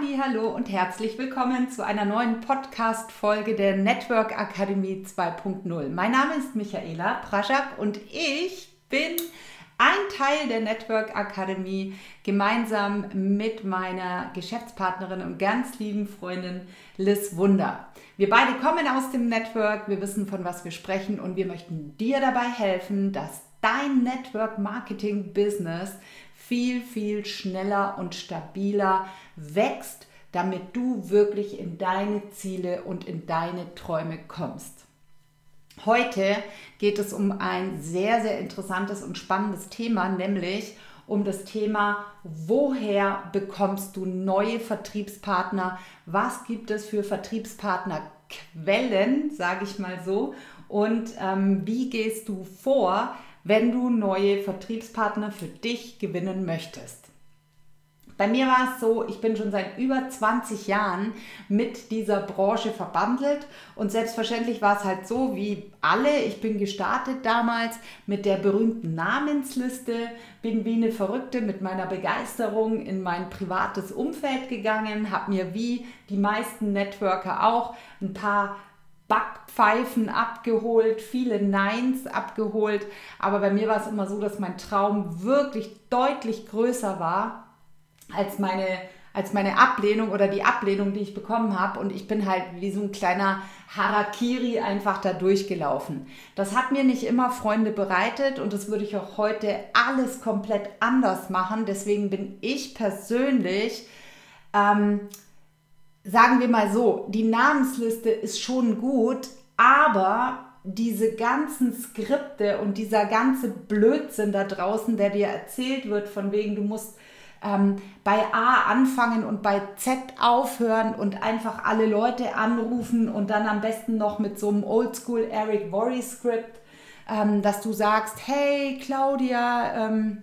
Hallo und herzlich willkommen zu einer neuen Podcast Folge der Network Akademie 2.0. Mein Name ist Michaela Praschak und ich bin ein Teil der Network Akademie gemeinsam mit meiner Geschäftspartnerin und ganz lieben Freundin Liz Wunder. Wir beide kommen aus dem Network, wir wissen von was wir sprechen und wir möchten dir dabei helfen, dass dein Network Marketing Business viel, viel schneller und stabiler wächst, damit du wirklich in deine Ziele und in deine Träume kommst. Heute geht es um ein sehr, sehr interessantes und spannendes Thema, nämlich um das Thema, woher bekommst du neue Vertriebspartner? Was gibt es für Vertriebspartnerquellen, sage ich mal so? Und ähm, wie gehst du vor, wenn du neue Vertriebspartner für dich gewinnen möchtest. Bei mir war es so, ich bin schon seit über 20 Jahren mit dieser Branche verbandelt und selbstverständlich war es halt so wie alle. Ich bin gestartet damals mit der berühmten Namensliste, bin wie eine Verrückte mit meiner Begeisterung in mein privates Umfeld gegangen, habe mir wie die meisten Networker auch ein paar Backpfeifen abgeholt, viele Neins abgeholt. Aber bei mir war es immer so, dass mein Traum wirklich deutlich größer war als meine, als meine Ablehnung oder die Ablehnung, die ich bekommen habe. Und ich bin halt wie so ein kleiner Harakiri einfach da durchgelaufen. Das hat mir nicht immer Freunde bereitet und das würde ich auch heute alles komplett anders machen. Deswegen bin ich persönlich ähm, sagen wir mal so, die Namensliste ist schon gut, aber diese ganzen Skripte und dieser ganze Blödsinn da draußen, der dir erzählt wird, von wegen, du musst ähm, bei A anfangen und bei Z aufhören und einfach alle Leute anrufen und dann am besten noch mit so einem Oldschool Eric Worry Script, ähm, dass du sagst, hey Claudia, ähm,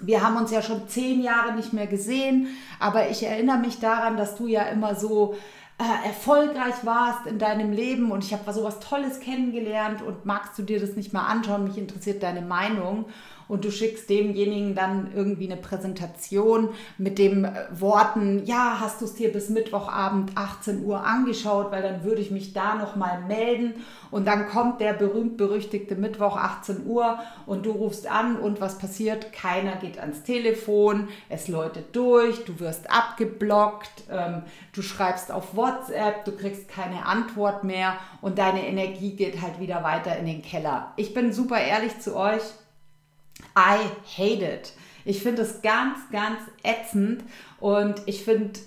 wir haben uns ja schon zehn Jahre nicht mehr gesehen, aber ich erinnere mich daran, dass du ja immer so äh, erfolgreich warst in deinem Leben und ich habe so was Tolles kennengelernt und magst du dir das nicht mal anschauen? Mich interessiert deine Meinung und du schickst demjenigen dann irgendwie eine Präsentation mit den äh, Worten, ja, hast du es dir bis Mittwochabend 18 Uhr angeschaut, weil dann würde ich mich da nochmal melden und dann kommt der berühmt-berüchtigte Mittwoch 18 Uhr und du rufst an und was passiert? Keiner geht ans Telefon, es läutet durch, du wirst abgeblockt, ähm, du schreibst auf WhatsApp, du kriegst keine Antwort mehr und deine Energie geht halt wieder weiter in den Keller. Ich bin super ehrlich zu euch. I hate it. Ich finde es ganz, ganz ätzend und ich finde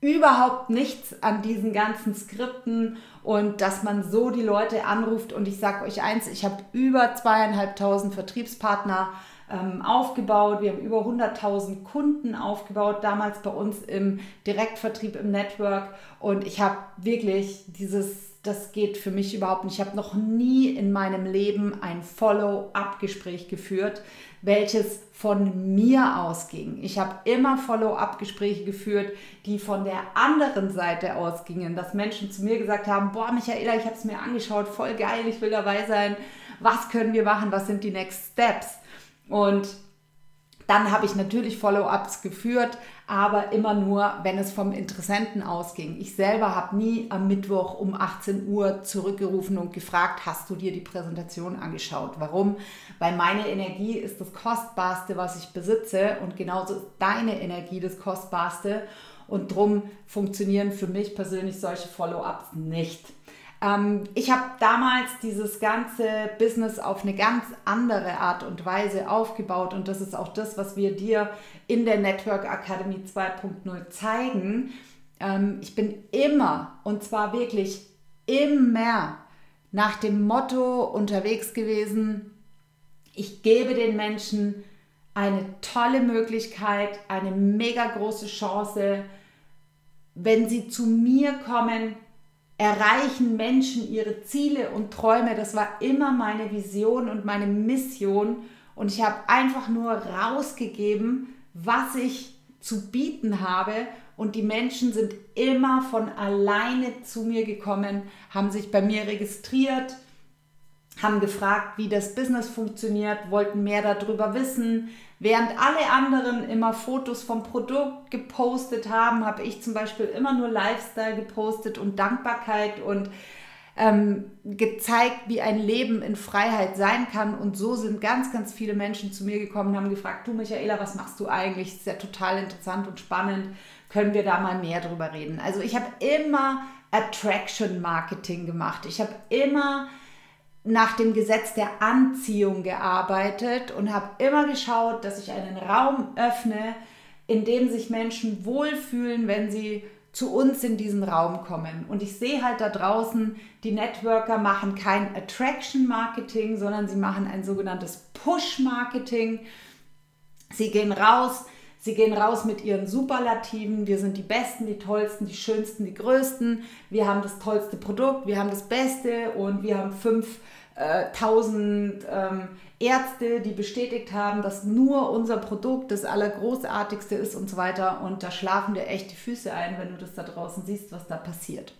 überhaupt nichts an diesen ganzen Skripten und dass man so die Leute anruft. Und ich sage euch eins, ich habe über zweieinhalbtausend Vertriebspartner ähm, aufgebaut. Wir haben über 100.000 Kunden aufgebaut, damals bei uns im Direktvertrieb im Network. Und ich habe wirklich dieses das geht für mich überhaupt nicht. Ich habe noch nie in meinem Leben ein Follow-up-Gespräch geführt, welches von mir ausging. Ich habe immer Follow-up-Gespräche geführt, die von der anderen Seite ausgingen, dass Menschen zu mir gesagt haben, boah, Michaela, ich habe es mir angeschaut, voll geil, ich will dabei sein. Was können wir machen? Was sind die Next Steps? Und dann habe ich natürlich Follow-ups geführt, aber immer nur, wenn es vom Interessenten ausging. Ich selber habe nie am Mittwoch um 18 Uhr zurückgerufen und gefragt, hast du dir die Präsentation angeschaut? Warum? Weil meine Energie ist das Kostbarste, was ich besitze und genauso ist deine Energie das Kostbarste. Und darum funktionieren für mich persönlich solche Follow-ups nicht. Ähm, ich habe damals dieses ganze Business auf eine ganz andere Art und Weise aufgebaut und das ist auch das, was wir dir in der Network Academy 2.0 zeigen. Ähm, ich bin immer und zwar wirklich immer nach dem Motto unterwegs gewesen, ich gebe den Menschen eine tolle Möglichkeit, eine mega große Chance, wenn sie zu mir kommen, erreichen Menschen ihre Ziele und Träume. Das war immer meine Vision und meine Mission. Und ich habe einfach nur rausgegeben, was ich zu bieten habe. Und die Menschen sind immer von alleine zu mir gekommen, haben sich bei mir registriert, haben gefragt, wie das Business funktioniert, wollten mehr darüber wissen. Während alle anderen immer Fotos vom Produkt gepostet haben, habe ich zum Beispiel immer nur Lifestyle gepostet und Dankbarkeit und ähm, gezeigt, wie ein Leben in Freiheit sein kann. Und so sind ganz, ganz viele Menschen zu mir gekommen und haben gefragt, du Michaela, was machst du eigentlich? Ist ja total interessant und spannend. Können wir da mal mehr drüber reden? Also ich habe immer Attraction Marketing gemacht. Ich habe immer nach dem Gesetz der Anziehung gearbeitet und habe immer geschaut, dass ich einen Raum öffne, in dem sich Menschen wohlfühlen, wenn sie zu uns in diesen Raum kommen. Und ich sehe halt da draußen, die Networker machen kein Attraction Marketing, sondern sie machen ein sogenanntes Push Marketing. Sie gehen raus, sie gehen raus mit ihren Superlativen. Wir sind die Besten, die Tollsten, die Schönsten, die Größten. Wir haben das tollste Produkt, wir haben das Beste und wir haben fünf tausend ähm, Ärzte, die bestätigt haben, dass nur unser Produkt das Allergroßartigste ist und so weiter. Und da schlafen dir echt die Füße ein, wenn du das da draußen siehst, was da passiert.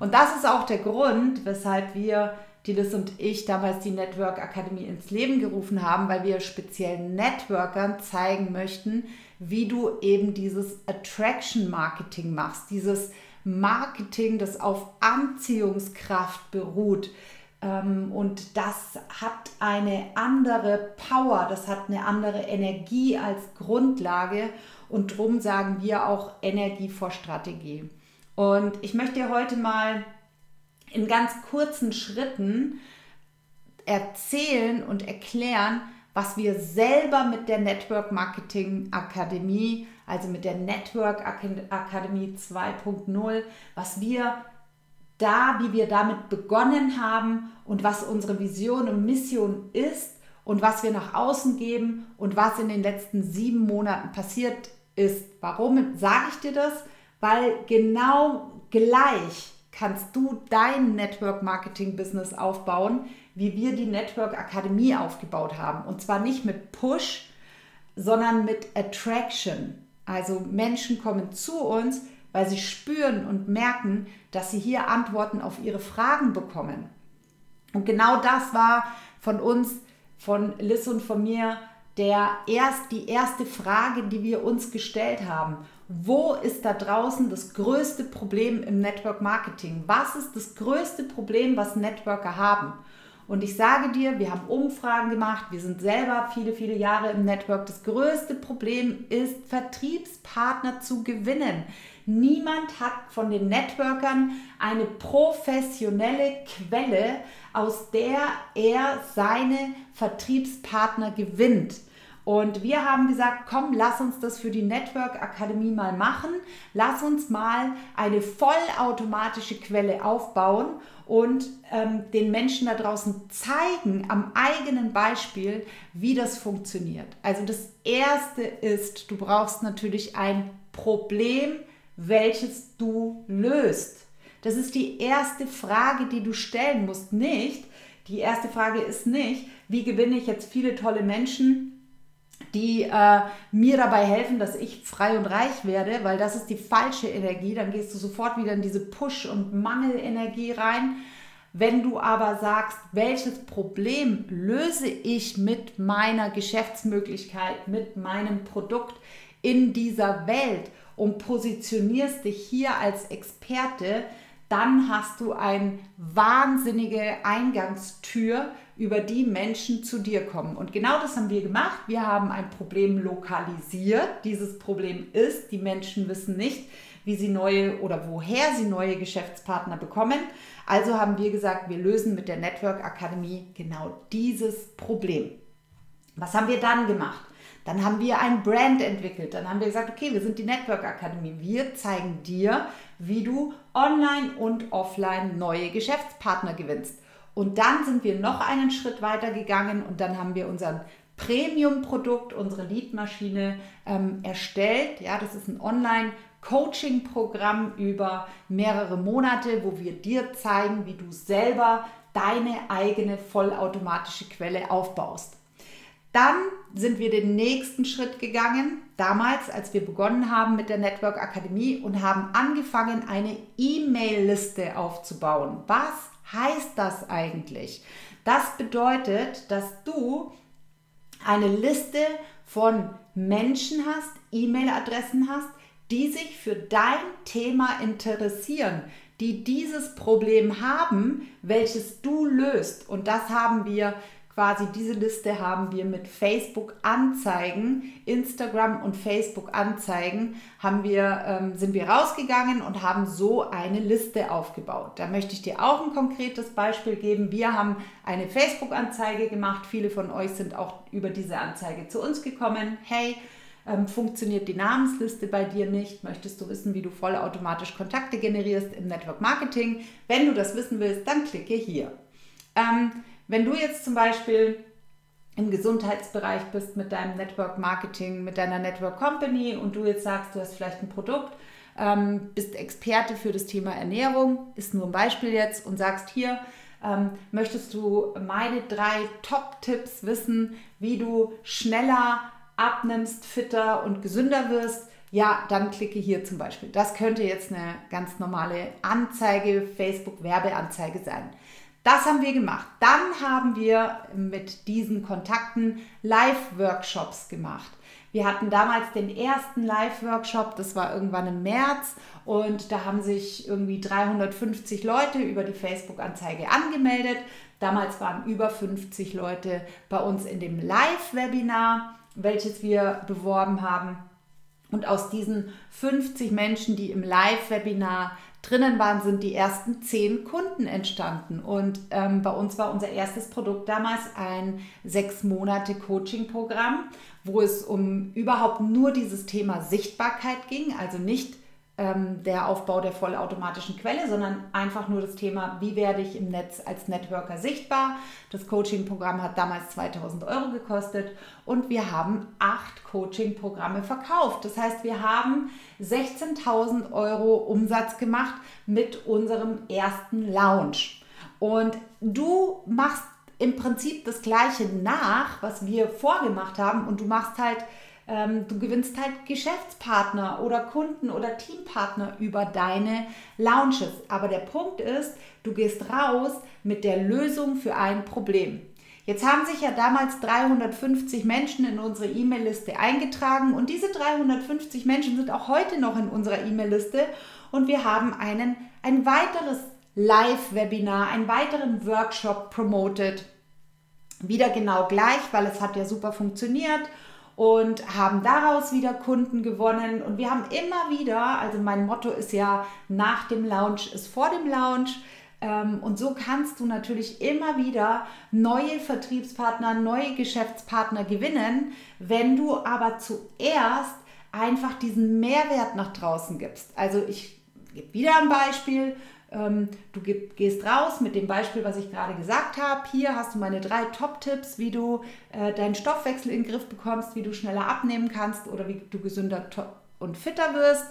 Und das ist auch der Grund, weshalb wir, die Liz und ich, damals die Network Akademie ins Leben gerufen haben, weil wir speziellen Networkern zeigen möchten, wie du eben dieses Attraction Marketing machst, dieses Marketing, das auf Anziehungskraft beruht, und das hat eine andere Power, das hat eine andere Energie als Grundlage. Und darum sagen wir auch Energie vor Strategie. Und ich möchte heute mal in ganz kurzen Schritten erzählen und erklären, was wir selber mit der Network Marketing Akademie, also mit der Network Akademie 2.0, was wir da, wie wir damit begonnen haben und was unsere Vision und Mission ist und was wir nach außen geben und was in den letzten sieben Monaten passiert ist. Warum sage ich dir das? Weil genau gleich kannst du dein Network Marketing Business aufbauen, wie wir die Network Akademie aufgebaut haben. Und zwar nicht mit Push, sondern mit Attraction. Also Menschen kommen zu uns, weil sie spüren und merken, dass sie hier Antworten auf ihre Fragen bekommen. Und genau das war von uns, von Liz und von mir, der erst, die erste Frage, die wir uns gestellt haben. Wo ist da draußen das größte Problem im Network Marketing? Was ist das größte Problem, was Networker haben? Und ich sage dir, wir haben Umfragen gemacht, wir sind selber viele, viele Jahre im Network. Das größte Problem ist, Vertriebspartner zu gewinnen. Niemand hat von den Networkern eine professionelle Quelle, aus der er seine Vertriebspartner gewinnt. Und wir haben gesagt, komm, lass uns das für die Network Akademie mal machen. Lass uns mal eine vollautomatische Quelle aufbauen und ähm, den Menschen da draußen zeigen am eigenen Beispiel, wie das funktioniert. Also das Erste ist, du brauchst natürlich ein Problem, welches du löst. Das ist die erste Frage, die du stellen musst. Nicht, die erste Frage ist nicht, wie gewinne ich jetzt viele tolle Menschen, die äh, mir dabei helfen, dass ich frei und reich werde, weil das ist die falsche Energie. Dann gehst du sofort wieder in diese Push- und Mangelenergie rein. Wenn du aber sagst, welches Problem löse ich mit meiner Geschäftsmöglichkeit, mit meinem Produkt in dieser Welt und positionierst dich hier als Experte, dann hast du eine wahnsinnige Eingangstür, über die Menschen zu dir kommen. Und genau das haben wir gemacht. Wir haben ein Problem lokalisiert. Dieses Problem ist, die Menschen wissen nicht, wie sie neue oder woher sie neue Geschäftspartner bekommen. Also haben wir gesagt, wir lösen mit der Network Akademie genau dieses Problem. Was haben wir dann gemacht? Dann haben wir ein Brand entwickelt. Dann haben wir gesagt, okay, wir sind die Network Akademie. Wir zeigen dir, wie du online und offline neue Geschäftspartner gewinnst. Und dann sind wir noch einen Schritt weiter gegangen und dann haben wir unseren Premium-Produkt, unsere Lead-Maschine ähm, erstellt. Ja, das ist ein Online-Coaching-Programm über mehrere Monate, wo wir dir zeigen, wie du selber deine eigene vollautomatische Quelle aufbaust. Dann sind wir den nächsten Schritt gegangen, damals, als wir begonnen haben mit der Network Akademie und haben angefangen, eine E-Mail-Liste aufzubauen. Was heißt das eigentlich? Das bedeutet, dass du eine Liste von Menschen hast, E-Mail-Adressen hast, die sich für dein Thema interessieren, die dieses Problem haben, welches du löst. Und das haben wir quasi, diese Liste haben wir mit Facebook Anzeigen, Instagram und Facebook Anzeigen, haben wir, ähm, sind wir rausgegangen und haben so eine Liste aufgebaut. Da möchte ich dir auch ein konkretes Beispiel geben. Wir haben eine Facebook Anzeige gemacht. Viele von euch sind auch über diese Anzeige zu uns gekommen. Hey, ähm, funktioniert die Namensliste bei dir nicht? Möchtest du wissen, wie du vollautomatisch Kontakte generierst im Network Marketing? Wenn du das wissen willst, dann klicke hier. Ähm, wenn du jetzt zum Beispiel im Gesundheitsbereich bist mit deinem Network Marketing, mit deiner Network Company und du jetzt sagst, du hast vielleicht ein Produkt, ähm, bist Experte für das Thema Ernährung, ist nur ein Beispiel jetzt und sagst hier, ähm, möchtest du meine drei Top-Tipps wissen, wie du schneller abnimmst, fitter und gesünder wirst, ja, dann klicke hier zum Beispiel. Das könnte jetzt eine ganz normale Anzeige, Facebook-Werbeanzeige sein. Das haben wir gemacht. Dann haben wir mit diesen Kontakten Live-Workshops gemacht. Wir hatten damals den ersten Live-Workshop, das war irgendwann im März und da haben sich irgendwie 350 Leute über die Facebook-Anzeige angemeldet. Damals waren über 50 Leute bei uns in dem Live-Webinar welches wir beworben haben. Und aus diesen 50 Menschen, die im Live-Webinar drinnen waren, sind die ersten 10 Kunden entstanden. Und ähm, bei uns war unser erstes Produkt damals ein sechs Monate Coaching-Programm, wo es um überhaupt nur dieses Thema Sichtbarkeit ging, also nicht ähm, der Aufbau der vollautomatischen Quelle, sondern einfach nur das Thema, wie werde ich im Netz als Networker sichtbar. Das Coaching-Programm hat damals 2000 Euro gekostet und wir haben acht Coaching-Programme verkauft. Das heißt, wir haben 16.000 Euro Umsatz gemacht mit unserem ersten Lounge. Und du machst im Prinzip das Gleiche nach, was wir vorgemacht haben und du machst halt ähm, du gewinnst halt Geschäftspartner oder Kunden oder Teampartner über deine Launches. Aber der Punkt ist, du gehst raus mit der Lösung für ein Problem. Jetzt haben sich ja damals 350 Menschen in unsere E-Mail-Liste eingetragen und diese 350 Menschen sind auch heute noch in unserer E-Mail-Liste und wir haben einen, ein weiteres Live-Webinar, einen weiteren Workshop promoted. Wieder genau gleich, weil es hat ja super funktioniert und haben daraus wieder Kunden gewonnen. Und wir haben immer wieder, also mein Motto ist ja, nach dem Launch ist vor dem Launch. Ähm, und so kannst du natürlich immer wieder neue Vertriebspartner, neue Geschäftspartner gewinnen, wenn du aber zuerst einfach diesen Mehrwert nach draußen gibst. Also ich gebe wieder ein Beispiel. Ähm, du gehst raus mit dem Beispiel, was ich gerade gesagt habe. Hier hast du meine drei Top-Tipps, wie du äh, deinen Stoffwechsel in den Griff bekommst, wie du schneller abnehmen kannst oder wie du gesünder und fitter wirst.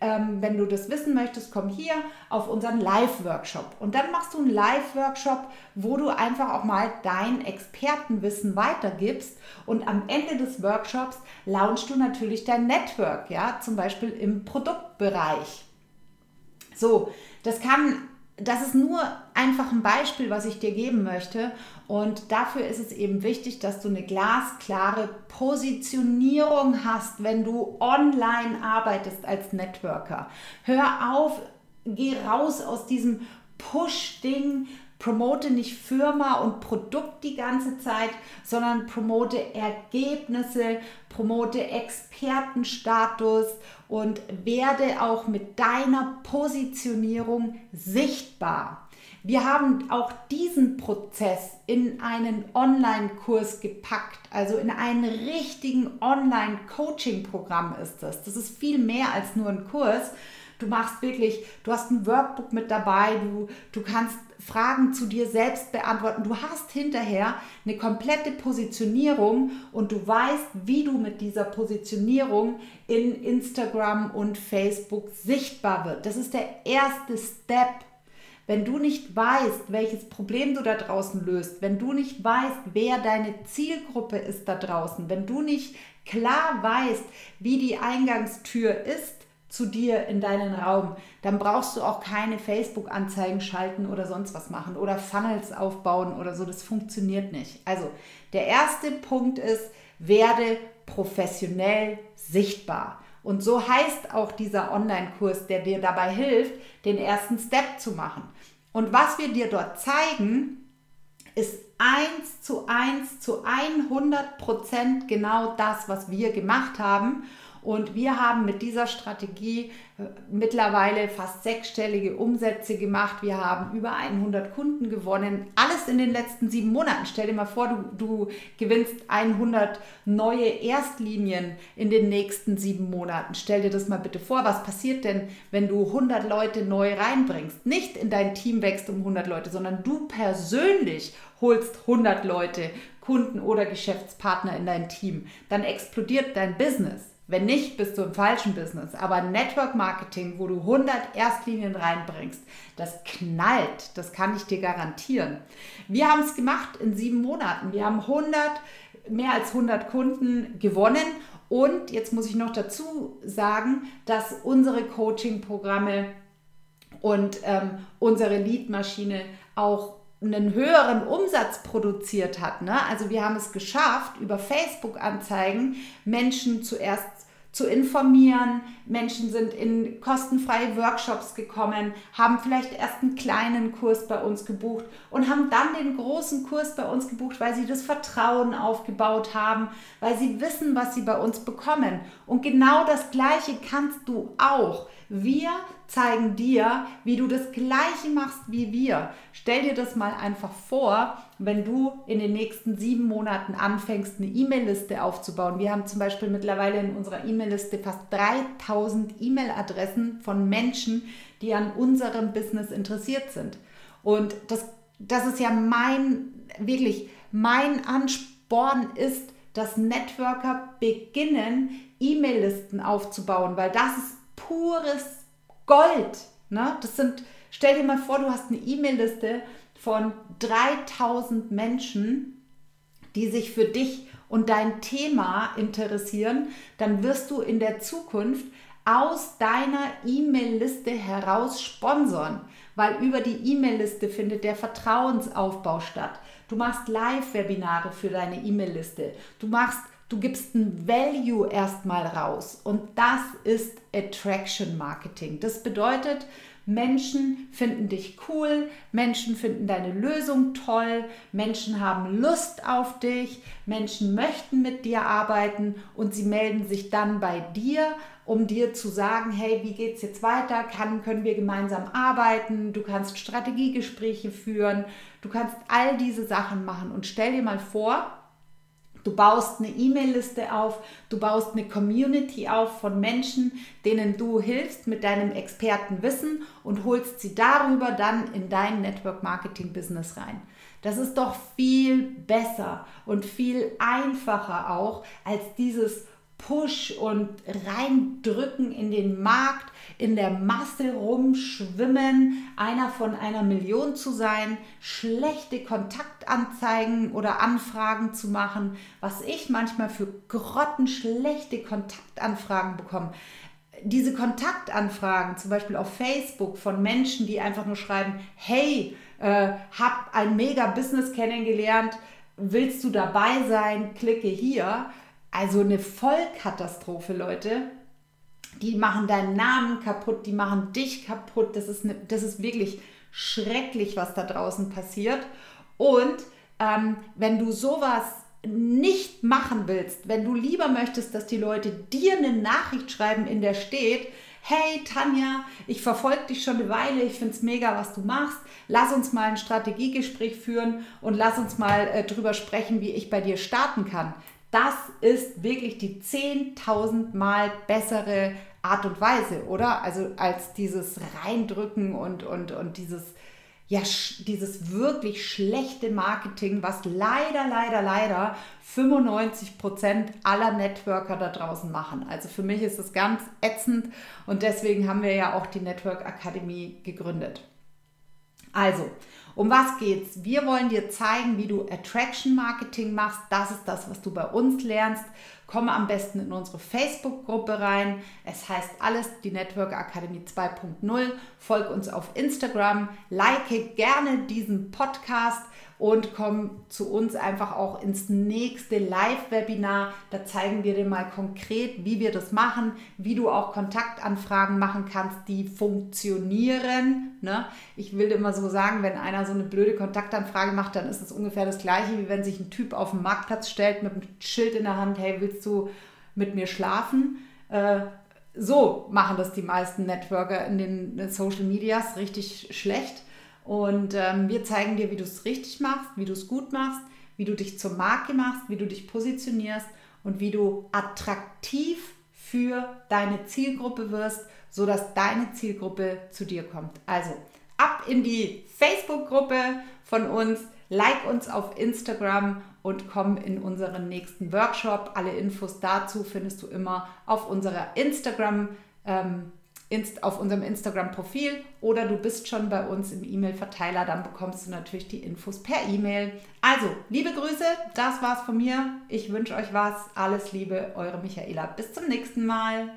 Ähm, wenn du das wissen möchtest, komm hier auf unseren Live-Workshop. Und dann machst du einen Live-Workshop, wo du einfach auch mal dein Expertenwissen weitergibst. Und am Ende des Workshops launchst du natürlich dein Network, ja, zum Beispiel im Produktbereich. So, das kann, das ist nur einfach ein Beispiel, was ich dir geben möchte. Und dafür ist es eben wichtig, dass du eine glasklare Positionierung hast, wenn du online arbeitest als Networker. Hör auf, geh raus aus diesem Push-Ding, promote nicht Firma und Produkt die ganze Zeit, sondern promote Ergebnisse, promote Expertenstatus und werde auch mit deiner Positionierung sichtbar. Wir haben auch diesen Prozess in einen Online-Kurs gepackt, also in einen richtigen Online-Coaching-Programm ist das. Das ist viel mehr als nur ein Kurs. Du machst wirklich, du hast ein Workbook mit dabei, du, du kannst Fragen zu dir selbst beantworten. Du hast hinterher eine komplette Positionierung und du weißt, wie du mit dieser Positionierung in Instagram und Facebook sichtbar wird. Das ist der erste Step. Wenn du nicht weißt, welches Problem du da draußen löst, wenn du nicht weißt, wer deine Zielgruppe ist da draußen, wenn du nicht klar weißt, wie die Eingangstür ist, zu dir in deinen Raum, dann brauchst du auch keine Facebook-Anzeigen schalten oder sonst was machen oder Funnels aufbauen oder so. Das funktioniert nicht. Also der erste Punkt ist, werde professionell sichtbar. Und so heißt auch dieser Online-Kurs, der dir dabei hilft, den ersten Step zu machen. Und was wir dir dort zeigen, ist eins zu eins zu 100 Prozent genau das, was wir gemacht haben. Und wir haben mit dieser Strategie äh, mittlerweile fast sechsstellige Umsätze gemacht. Wir haben über 100 Kunden gewonnen. Alles in den letzten sieben Monaten. Stell dir mal vor, du, du gewinnst 100 neue Erstlinien in den nächsten sieben Monaten. Stell dir das mal bitte vor. Was passiert denn, wenn du 100 Leute neu reinbringst? Nicht in dein Team wächst um 100 Leute, sondern du persönlich holst 100 Leute, Kunden oder Geschäftspartner in dein Team. Dann explodiert dein Business. Wenn nicht, bist du im falschen Business. Aber Network Marketing, wo du 100 Erstlinien reinbringst, das knallt. Das kann ich dir garantieren. Wir haben es gemacht in sieben Monaten. Wir haben 100, mehr als 100 Kunden gewonnen. Und jetzt muss ich noch dazu sagen, dass unsere Coaching-Programme und ähm, unsere Lead-Maschine auch einen höheren Umsatz produziert hat. Ne? Also wir haben es geschafft, über Facebook-Anzeigen Menschen zuerst zu informieren. Menschen sind in kostenfreie Workshops gekommen, haben vielleicht erst einen kleinen Kurs bei uns gebucht und haben dann den großen Kurs bei uns gebucht, weil sie das Vertrauen aufgebaut haben, weil sie wissen, was sie bei uns bekommen. Und genau das Gleiche kannst du auch. Wir zeigen dir, wie du das Gleiche machst wie wir. Stell dir das mal einfach vor, wenn du in den nächsten sieben Monaten anfängst, eine E-Mail-Liste aufzubauen. Wir haben zum Beispiel mittlerweile in unserer E-Mail-Liste fast 3000 E-Mail-Adressen von Menschen, die an unserem Business interessiert sind. Und das, das ist ja mein, wirklich mein Ansporn ist, dass Networker beginnen, E-Mail-Listen aufzubauen, weil das ist pures Gold. Ne? Das sind, stell dir mal vor, du hast eine E-Mail-Liste von 3000 Menschen, die sich für dich und dein Thema interessieren, dann wirst du in der Zukunft aus deiner E-Mail-Liste heraus sponsern, weil über die E-Mail-Liste findet der Vertrauensaufbau statt. Du machst Live-Webinare für deine E-Mail-Liste. Du machst Du gibst ein Value erstmal raus und das ist Attraction Marketing. Das bedeutet, Menschen finden dich cool, Menschen finden deine Lösung toll, Menschen haben Lust auf dich, Menschen möchten mit dir arbeiten und sie melden sich dann bei dir, um dir zu sagen, hey, wie geht es jetzt weiter? Kann, können wir gemeinsam arbeiten? Du kannst Strategiegespräche führen, du kannst all diese Sachen machen und stell dir mal vor, Du baust eine E-Mail-Liste auf, du baust eine Community auf von Menschen, denen du hilfst mit deinem Expertenwissen und holst sie darüber dann in dein Network Marketing Business rein. Das ist doch viel besser und viel einfacher auch als dieses Push und reindrücken in den Markt, in der Masse rumschwimmen, einer von einer Million zu sein, schlechte Kontaktanzeigen oder Anfragen zu machen, was ich manchmal für grottenschlechte Kontaktanfragen bekomme. Diese Kontaktanfragen, zum Beispiel auf Facebook von Menschen, die einfach nur schreiben, hey, äh, hab ein mega Business kennengelernt, willst du dabei sein, klicke hier also eine Vollkatastrophe, Leute. Die machen deinen Namen kaputt, die machen dich kaputt. Das ist, eine, das ist wirklich schrecklich, was da draußen passiert. Und ähm, wenn du sowas nicht machen willst, wenn du lieber möchtest, dass die Leute dir eine Nachricht schreiben, in der steht, hey Tanja, ich verfolge dich schon eine Weile, ich finde es mega, was du machst, lass uns mal ein Strategiegespräch führen und lass uns mal äh, drüber sprechen, wie ich bei dir starten kann. Das ist wirklich die 10.000 Mal bessere Art und Weise, oder? Also als dieses Reindrücken und, und, und dieses, ja, dieses wirklich schlechte Marketing, was leider, leider, leider 95 Prozent aller Networker da draußen machen. Also für mich ist es ganz ätzend und deswegen haben wir ja auch die Network Akademie gegründet. Also, Um was geht's? Wir wollen dir zeigen, wie du Attraction Marketing machst. Das ist das, was du bei uns lernst. Komm am besten in unsere Facebook-Gruppe rein. Es heißt alles die Network Akademie 2.0. Folg uns auf Instagram, like gerne diesen Podcast und komm zu uns einfach auch ins nächste Live-Webinar. Da zeigen wir dir mal konkret, wie wir das machen, wie du auch Kontaktanfragen machen kannst, die funktionieren. Ne? Ich will immer so sagen, wenn einer so eine blöde Kontaktanfrage macht, dann ist es ungefähr das gleiche, wie wenn sich ein Typ auf den Marktplatz stellt mit einem Schild in der Hand, hey, willst du mit mir schlafen? Äh, so machen das die meisten Networker in den Social Medias richtig schlecht. Und ähm, wir zeigen dir, wie du es richtig machst, wie du es gut machst, wie du dich zur Marke machst, wie du dich positionierst und wie du attraktiv für deine Zielgruppe wirst, sodass deine Zielgruppe zu dir kommt. Also ab in die Facebook-Gruppe von uns, like uns auf Instagram und komm in unseren nächsten Workshop. Alle Infos dazu findest du immer auf unserer Instagram. Ähm, auf unserem Instagram-Profil oder du bist schon bei uns im E-Mail-Verteiler, dann bekommst du natürlich die Infos per E-Mail. Also, liebe Grüße, das war's von mir. Ich wünsche euch was. Alles Liebe, eure Michaela. Bis zum nächsten Mal.